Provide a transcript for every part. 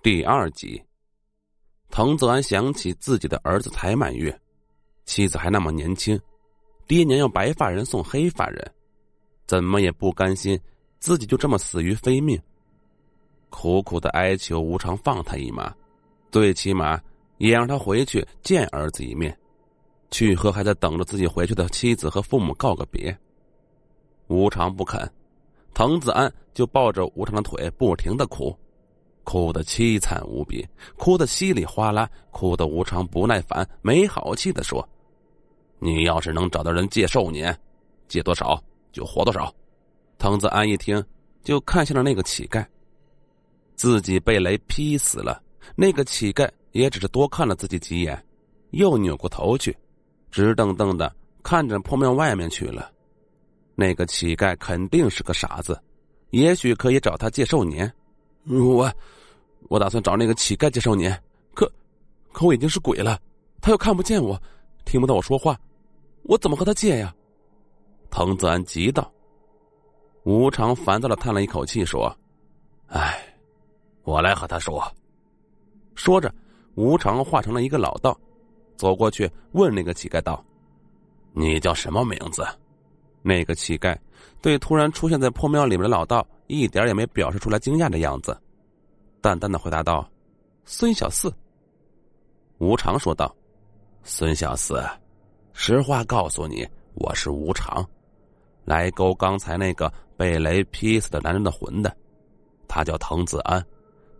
第二集，滕泽安想起自己的儿子才满月，妻子还那么年轻，爹娘要白发人送黑发人，怎么也不甘心自己就这么死于非命，苦苦的哀求无常放他一马，最起码也让他回去见儿子一面，去和还在等着自己回去的妻子和父母告个别。无常不肯，滕子安就抱着无常的腿不停的哭。哭得凄惨无比，哭得稀里哗啦，哭得无常不耐烦，没好气的说：“你要是能找到人借寿年，借多少就活多少。”滕子安一听，就看向了那个乞丐。自己被雷劈死了，那个乞丐也只是多看了自己几眼，又扭过头去，直瞪瞪的看着破庙外面去了。那个乞丐肯定是个傻子，也许可以找他借寿年。我。我打算找那个乞丐借寿年，可，可我已经是鬼了，他又看不见我，听不到我说话，我怎么和他借呀？滕子安急道。吴常烦躁的叹了一口气说：“哎，我来和他说。”说着，吴常化成了一个老道，走过去问那个乞丐道：“你叫什么名字？”那个乞丐对突然出现在破庙里面的老道一点也没表示出来惊讶的样子。淡淡的回答道：“孙小四。”吴常说道：“孙小四，实话告诉你，我是吴常，来勾刚才那个被雷劈死的男人的魂的。他叫滕子安，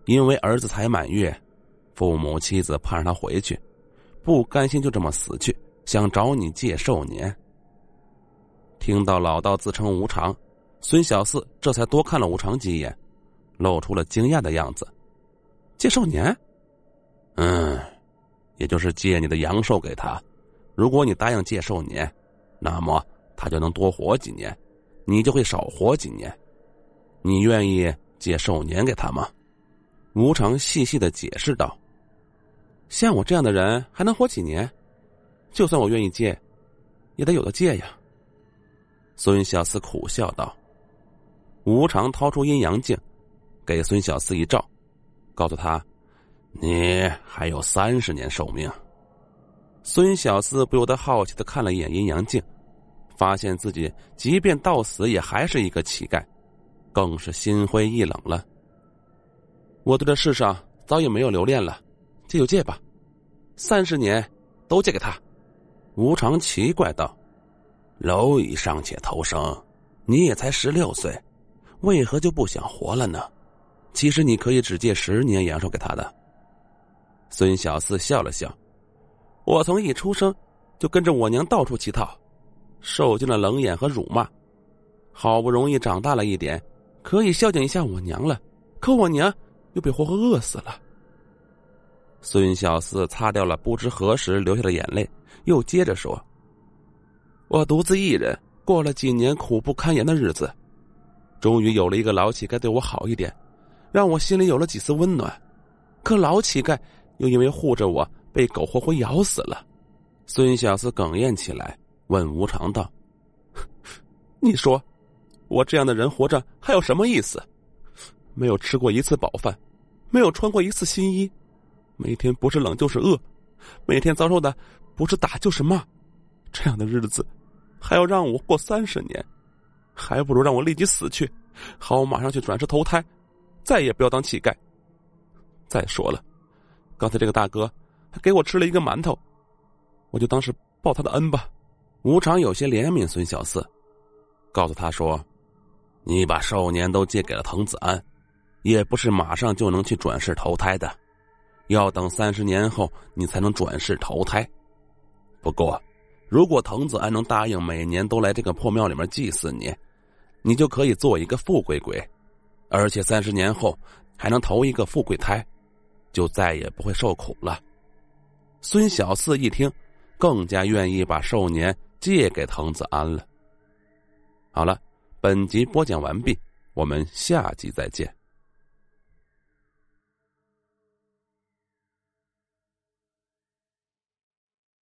因为儿子才满月，父母妻子盼着他回去，不甘心就这么死去，想找你借寿年。”听到老道自称无常，孙小四这才多看了吴常几眼。露出了惊讶的样子，借寿年，嗯，也就是借你的阳寿给他。如果你答应借寿年，那么他就能多活几年，你就会少活几年。你愿意借寿年给他吗？吴常细细的解释道：“像我这样的人还能活几年？就算我愿意借，也得有的借呀。”孙小四苦笑道。吴常掏出阴阳镜。给孙小四一照，告诉他：“你还有三十年寿命。”孙小四不由得好奇的看了一眼阴阳镜，发现自己即便到死也还是一个乞丐，更是心灰意冷了。我对这世上早已没有留恋了，借就借吧，三十年都借给他。吴常奇怪道：“蝼蚁尚且偷生，你也才十六岁，为何就不想活了呢？”其实你可以只借十年阳寿给他的。孙小四笑了笑：“我从一出生就跟着我娘到处乞讨，受尽了冷眼和辱骂，好不容易长大了一点，可以孝敬一下我娘了。可我娘又被活活饿死了。”孙小四擦掉了不知何时流下的眼泪，又接着说：“我独自一人过了几年苦不堪言的日子，终于有了一个老乞丐对我好一点。”让我心里有了几丝温暖，可老乞丐又因为护着我被狗活活咬死了。孙小四哽咽起来，问吴常道：“ 你说，我这样的人活着还有什么意思？没有吃过一次饱饭，没有穿过一次新衣，每天不是冷就是饿，每天遭受的不是打就是骂，这样的日子还要让我过三十年，还不如让我立即死去，好马上去转世投胎。”再也不要当乞丐。再说了，刚才这个大哥还给我吃了一个馒头，我就当是报他的恩吧。吴常有些怜悯孙小四，告诉他说：“你把寿年都借给了滕子安，也不是马上就能去转世投胎的，要等三十年后你才能转世投胎。不过，如果滕子安能答应每年都来这个破庙里面祭祀你，你就可以做一个富贵鬼。”而且三十年后还能投一个富贵胎，就再也不会受苦了。孙小四一听，更加愿意把寿年借给滕子安了。好了，本集播讲完毕，我们下集再见。